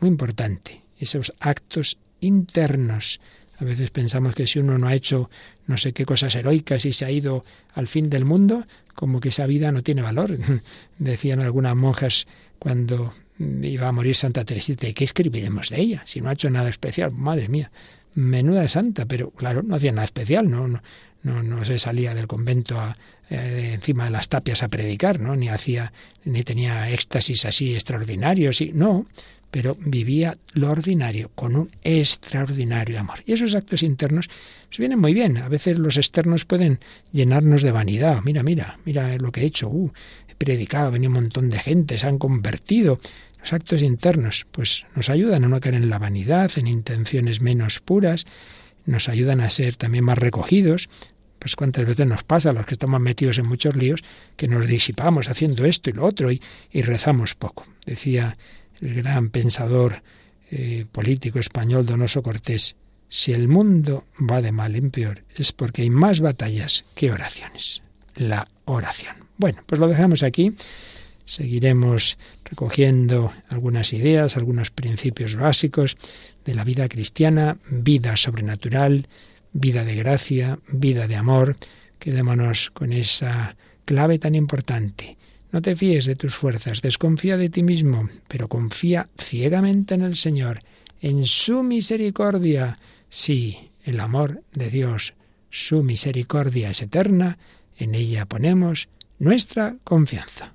Muy importante, esos actos internos a veces pensamos que si uno no ha hecho no sé qué cosas heroicas y se ha ido al fin del mundo, como que esa vida no tiene valor. Decían algunas monjas cuando iba a morir Santa Teresita, ¿y qué escribiremos de ella? Si no ha hecho nada especial, madre mía, menuda santa, pero claro, no hacía nada especial, no, no, no, se salía del convento a, eh, encima de las tapias a predicar, ¿no? Ni hacía, ni tenía éxtasis así extraordinarios, y, no, pero vivía lo ordinario con un extraordinario amor. Y esos actos internos nos vienen muy bien. A veces los externos pueden llenarnos de vanidad. Mira, mira, mira lo que he hecho. Uh, he predicado, venía un montón de gente, se han convertido. Los actos internos, pues nos ayudan a no caer en la vanidad, en intenciones menos puras, nos ayudan a ser también más recogidos. Pues cuántas veces nos pasa a los que estamos metidos en muchos líos que nos disipamos haciendo esto y lo otro y, y rezamos poco. Decía el gran pensador eh, político español Donoso Cortés, si el mundo va de mal en peor es porque hay más batallas que oraciones. La oración. Bueno, pues lo dejamos aquí. Seguiremos recogiendo algunas ideas, algunos principios básicos de la vida cristiana, vida sobrenatural, vida de gracia, vida de amor. Quedémonos con esa clave tan importante. No te fíes de tus fuerzas, desconfía de ti mismo, pero confía ciegamente en el Señor, en su misericordia. Sí, el amor de Dios, su misericordia es eterna, en ella ponemos nuestra confianza.